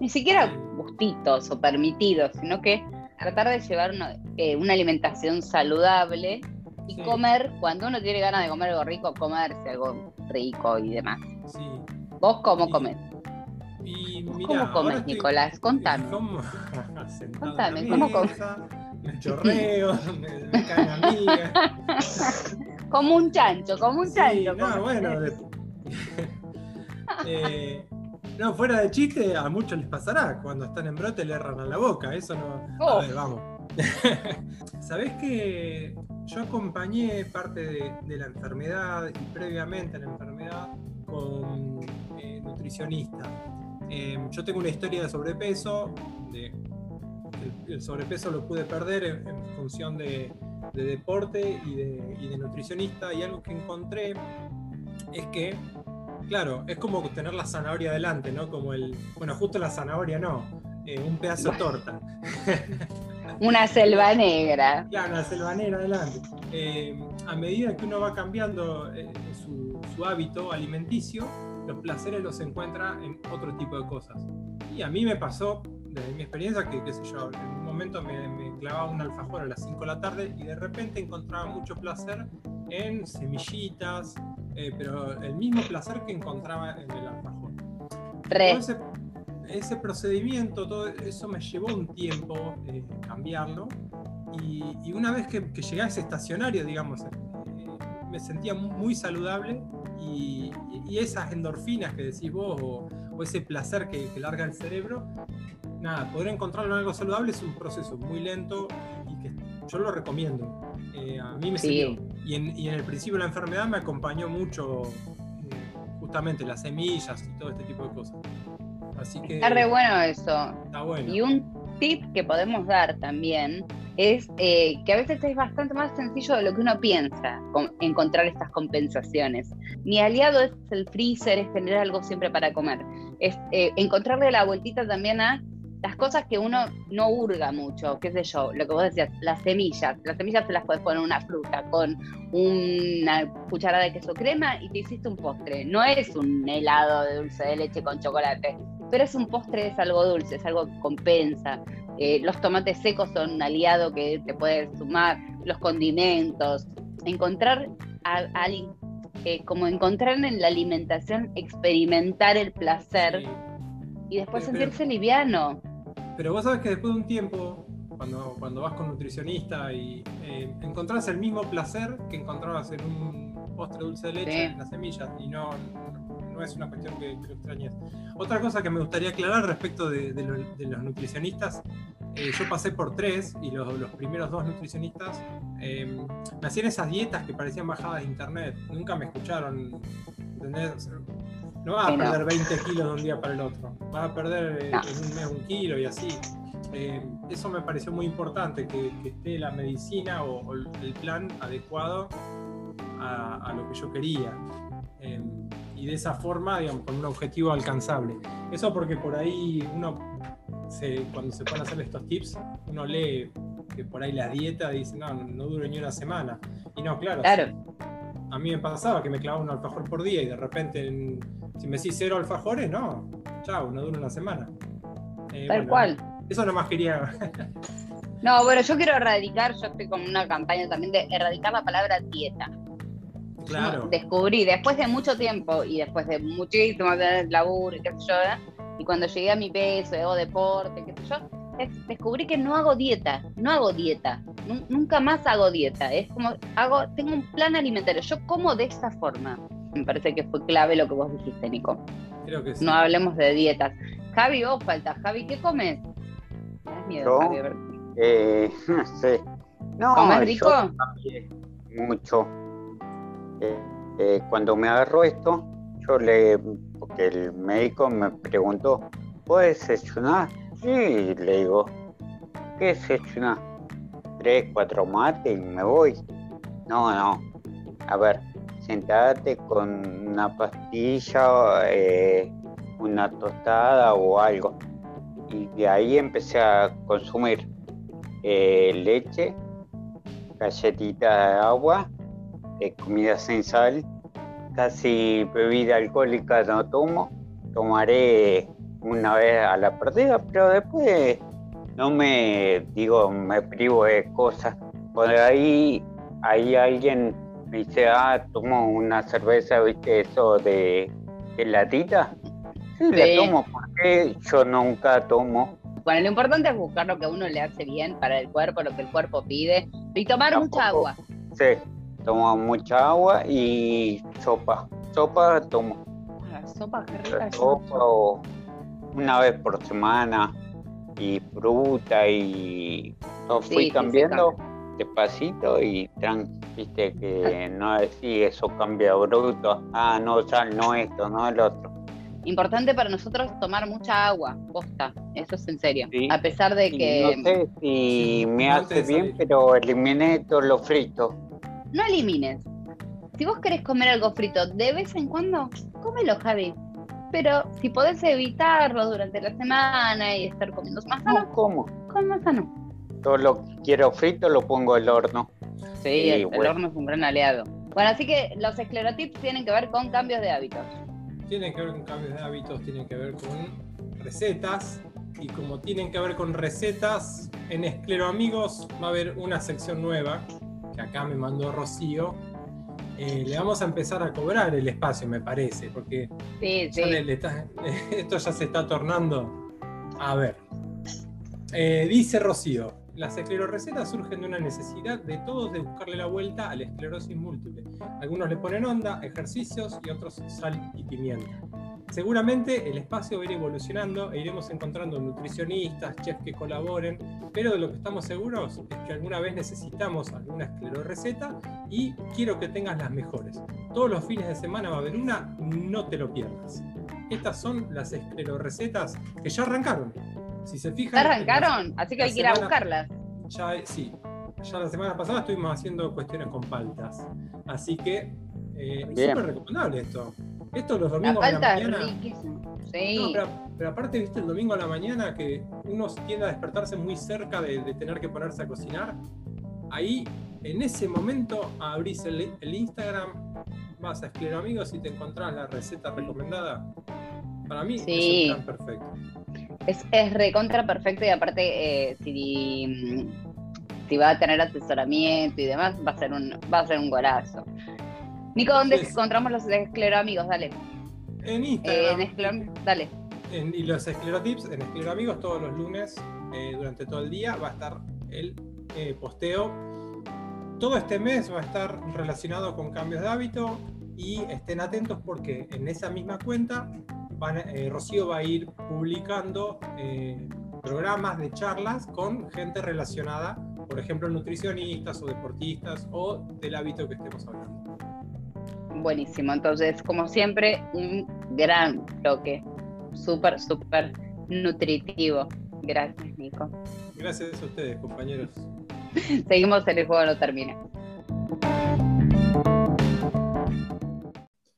ni siquiera gustitos o permitidos, sino que tratar de llevar una, eh, alimentación saludable y comer, cuando uno tiene ganas de comer algo rico, comerse algo rico y demás. ¿Vos cómo comes? ¿Cómo comes, Nicolás? Contame. ¿Cómo? Contame, ¿cómo comes? Me chorreo, me, caen como un chancho, como un chancho. No, bueno. eh, no, fuera de chiste, a muchos les pasará. Cuando están en brote le erran a la boca. Eso no. A oh. ver, vamos. Sabés que yo acompañé parte de, la enfermedad y previamente a la enfermedad con eh, nutricionista. Em, yo tengo una historia de sobrepeso. el, sobrepeso lo pude perder en, función de, deporte y de nutricionista. Y algo que encontré es que Claro, es como tener la zanahoria adelante, ¿no? Como el. Bueno, justo la zanahoria no, eh, un pedazo de torta. una selva negra. Claro, una selva negra adelante. Eh, a medida que uno va cambiando eh, su, hábito alimenticio, los placeres los encuentra en otro tipo de cosas. Y a mí me pasó, desde mi experiencia, que qué sé yo, en un momento me, me clavaba un alfajor a las 5 de la tarde y de repente encontraba mucho placer en semillitas, eh, pero el mismo placer que encontraba en el alfajor. Ese, ese, procedimiento, todo eso me llevó un tiempo eh, cambiarlo. Y, una vez que, llegué a ese estacionario, digamos, eh, me sentía muy saludable y, esas endorfinas que decís vos o, ese placer que, larga el cerebro, nada, poder encontrarlo en algo saludable es un proceso muy lento y que yo lo recomiendo. a mí me sirvió. Y en, el principio de la enfermedad me acompañó mucho eh, justamente las semillas y todo este tipo de cosas. Así que, está re bueno eso. Está bueno. Y un tip que podemos dar también es eh, que a veces es bastante más sencillo de lo que uno piensa encontrar estas compensaciones. Mi aliado es el freezer, es tener algo siempre para comer. Es eh, encontrarle la vueltita también a las cosas que uno no hurga mucho, qué sé yo, lo que vos decías, las semillas, las semillas te las puedes poner en una fruta con una cucharada de queso crema y te hiciste un postre. No es un helado de dulce de leche con chocolate, pero es un postre, es algo dulce, es algo que compensa. Eh, los tomates secos son un aliado que te puede sumar, los condimentos, encontrar a, eh, como encontrar en la alimentación, experimentar el placer y después sentirse liviano. Pero vos sabes que después de un tiempo, cuando, cuando vas con nutricionista y eh, encontrás el mismo placer que encontrabas en un postre dulce de leche en las semillas y no, no es una cuestión que, que, extrañes. Otra cosa que me gustaría aclarar respecto de, los nutricionistas, eh, yo pasé por tres y los, primeros dos nutricionistas em, me hacían esas dietas que parecían bajadas de internet, nunca me escucharon, ¿entendés? No vas a perder 20 kilos de un día para el otro, vas a perder eh, en un mes un kilo y así. Eh, eso me pareció muy importante, que, esté la medicina o, el plan adecuado a, lo que yo quería. Eh, y de esa forma, digamos, con un objetivo alcanzable. Eso porque por ahí uno, cuando se pueden hacer estos tips, uno lee que por ahí la dieta dice, no, no dura ni una semana. Y no, claro. claro. A mí me pasaba que me clavaba un alfajor por día y de repente en, si me decís cero alfajores, no. Chao, no dura una semana. Eh, Tal cual. Eso nomás quería. no, bueno, yo quiero erradicar, yo estoy con una campaña también de erradicar la palabra dieta. Claro. Descubrí, después de mucho tiempo y después de muchísimo laburo y qué sé yo, ¿eh? y cuando llegué a mi peso, hago deporte, qué sé yo, descubrí que no hago dieta, no hago dieta, nunca más hago dieta, es como, hago, tengo un plan alimentario, yo como de esta forma. Me parece que fue clave lo que vos dijiste, Nico. Creo que sí. No hablemos de dietas. Javi, vos falta. Javi, ¿qué comes? ¿Tienes miedo, Javi? Eh, no sé. No, ¿Comes rico? mucho. Eh, eh, cuando me agarró esto, yo le, porque el médico me preguntó, ¿puedes desayunar? Sí, le digo, ¿qué es desayunar? Tres, cuatro mates y me voy. No, no. A ver, sentate con una pastilla, eh, una tostada o algo. Y de ahí empecé a consumir eh, leche, galletita de agua, comida sin sal, casi bebida alcohólica no tomo, tomaré una vez a la partida, pero después no me digo, me privo de cosas. Por ahí hay alguien me dice, ah, tomo una cerveza, viste, eso de, latita. Sí, la tomo, porque yo nunca tomo. Bueno, lo importante es buscar lo que a uno le hace bien para el cuerpo, lo que el cuerpo pide, y tomar mucha agua. Sí, tomo mucha agua y sopa. Sopa tomo. Ah, sopa, qué rica. Sopa o una vez por semana y fruta y no fui cambiando despacito y tranqui, viste que no decir eso cambia bruto, ah, no, sal, no esto, no el otro. Importante para nosotros tomar mucha agua, posta, eso es en serio. A pesar de que. No sé si me hace bien, pero elimine todo lo frito. No elimines. Si vos querés comer algo frito de vez en cuando, cómelo, Javi. Pero si podés evitarlo durante la semana y estar comiendo más sano, no, ¿cómo? Come más sano todo lo que quiero frito lo pongo al horno. Sí, el, horno es un gran aliado. Bueno, así que los esclerotips tienen que ver con cambios de hábitos. Tienen que ver con cambios de hábitos, tienen que ver con recetas. Y como tienen que ver con recetas, en Esclero Amigos va a haber una sección nueva que acá me mandó Rocío. Eh, le vamos a empezar a cobrar el espacio, me parece, porque sí, sí. esto ya se está tornando. A ver, eh, dice Rocío, las esclerorecetas surgen de una necesidad de todos de buscarle la vuelta a la esclerosis múltiple. Algunos le ponen onda, ejercicios y otros sal y pimienta. Seguramente el espacio va a ir evolucionando e iremos encontrando nutricionistas, chefs que colaboren, pero de lo que estamos seguros es que alguna vez necesitamos alguna esclerorreceta y quiero que tengas las mejores. Todos los fines de semana va a haber una, no te lo pierdas. Estas son las esclerorecetas que ya arrancaron. Si se fijan. arrancaron? Así que hay que ir a buscarlas. Ya, sí. Ya la semana pasada estuvimos haciendo cuestiones con paltas. Así que eh, súper recomendable esto. Esto los domingos la palta de la mañana. Sí. pero, aparte, viste, el domingo a la mañana que uno tiende a despertarse muy cerca de, tener que ponerse a cocinar. Ahí, en ese momento, abrís el, Instagram, vas a Esclero Amigos y te encontrás la receta recomendada. Para mí es un perfecto. Es, es recontra perfecto y aparte, eh, si, si va a tener asesoramiento y demás, va a ser un, va a ser un golazo. Nico, ¿dónde encontramos los Esclero Amigos? Dale. En Instagram. en dale. y los esclerotips en Esclero Amigos todos los lunes eh, durante todo el día va a estar el eh, posteo. Todo este mes va a estar relacionado con cambios de hábito y estén atentos porque en esa misma cuenta eh, Rocío va a ir publicando programas de charlas con gente relacionada, por ejemplo, nutricionistas o deportistas o del hábito que estemos hablando. Buenísimo, entonces como siempre, un gran bloque, súper, súper nutritivo. Gracias, Nico. Gracias a ustedes, compañeros. Seguimos en el juego no termina.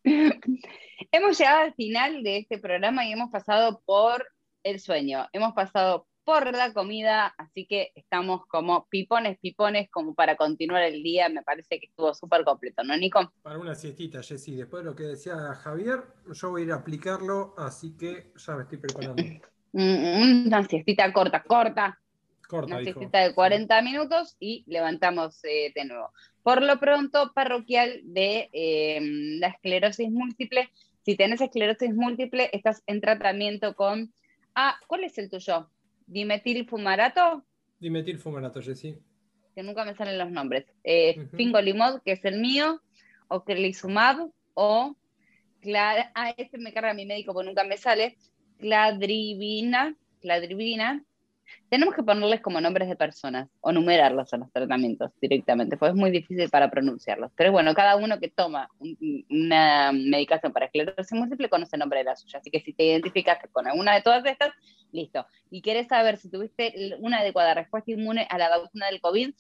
hemos llegado al final de este programa y hemos pasado por el sueño. Hemos pasado por la comida, así que estamos como pipones, pipones, como para continuar el día. Me parece que estuvo súper completo, ¿no, Nico? Para una siestita, Jessy. Después de lo que decía Javier, yo voy a ir a aplicarlo, así que ya me estoy preparando. una siestita corta, corta. Corta, una siestita de 40 minutos y levantamos eh, de nuevo. Por lo pronto, parroquial de em, la esclerosis múltiple. Si tienes esclerosis múltiple, estás en tratamiento con... Ah, ¿cuál es el tuyo? Dimetilfumarato. Dimetilfumarato, sí. Que nunca me salen los nombres. Eh, Fingolimod, que es el mío, o Clelizumab, o ah, este me carga mi médico porque nunca me sale, cladribina, cladribina, tenemos que ponerles como nombres de personas o numerarlos a los tratamientos directamente, pues es muy difícil para pronunciarlos. Pero bueno, cada uno que toma una medicación para esclerosis múltiple conoce el nombre de la suya. Así que si te identificaste con alguna de todas estas, listo. Y quieres saber si tuviste una adecuada respuesta inmune a la vacuna del COVID,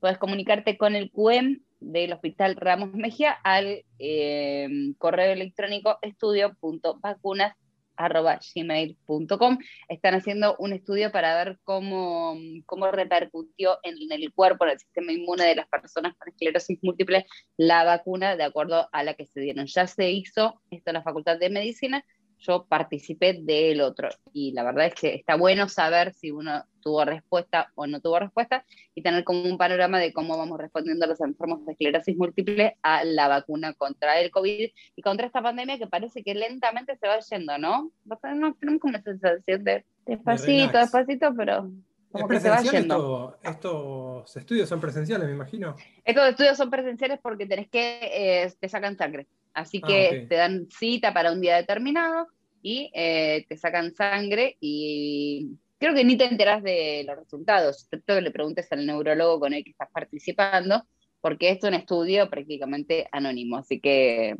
puedes comunicarte con el QM del Hospital Ramos Mejía al eh, correo electrónico estudio.vacunas gmail.com. Están haciendo un estudio para ver cómo, cómo repercutió en, el cuerpo, en el sistema inmune de las personas con esclerosis múltiple, la vacuna de acuerdo a la que se dieron. Ya se hizo esto en la Facultad de Medicina yo participé del otro. Y la verdad es que está bueno saber si uno tuvo respuesta o no tuvo respuesta y tener como un panorama de cómo vamos respondiendo los enfermos de esclerosis múltiple a la vacuna contra el COVID y contra esta pandemia que parece que lentamente se va yendo, ¿no? No tenemos como esa sensación de despacito, despacito, pero como que se va yendo. estos estudios son presenciales, me imagino. Estos estudios son presenciales porque tenés que, eh, te sacan sangre. Así ah, que te dan cita para un día determinado y eh, te sacan sangre y creo que ni te enteras de los resultados, excepto que le preguntes al neurólogo con el que estás participando, porque esto es un estudio prácticamente anónimo, así que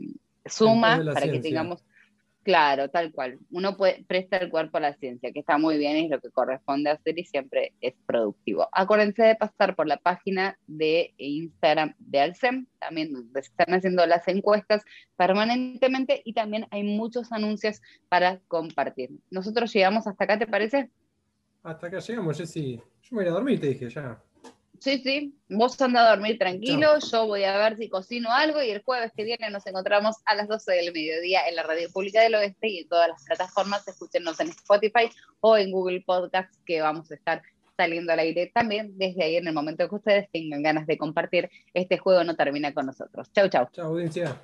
suma para que tengamos Claro, tal cual. Uno puede, presta el cuerpo a la ciencia, que está muy bien, es lo que corresponde hacer y siempre es productivo. Acuérdense de pasar por la página de Instagram de Alcem, también donde se están haciendo las encuestas permanentemente y también hay muchos anuncios para compartir. Nosotros llegamos hasta acá, ¿te parece? Hasta acá llegamos, Jessy. Yo me voy a dormir, te dije ya. Sí, sí, vos anda a dormir tranquilo, yo voy a ver si cocino algo y el jueves que viene nos encontramos a las 12 del mediodía en la Radio Pública del Oeste y en todas las plataformas, escúchenos en Spotify o en Google Podcasts que vamos a estar saliendo al aire también desde ahí en el momento que ustedes tengan ganas de compartir este juego no termina con nosotros. Chau, chau. Chau, audiencia.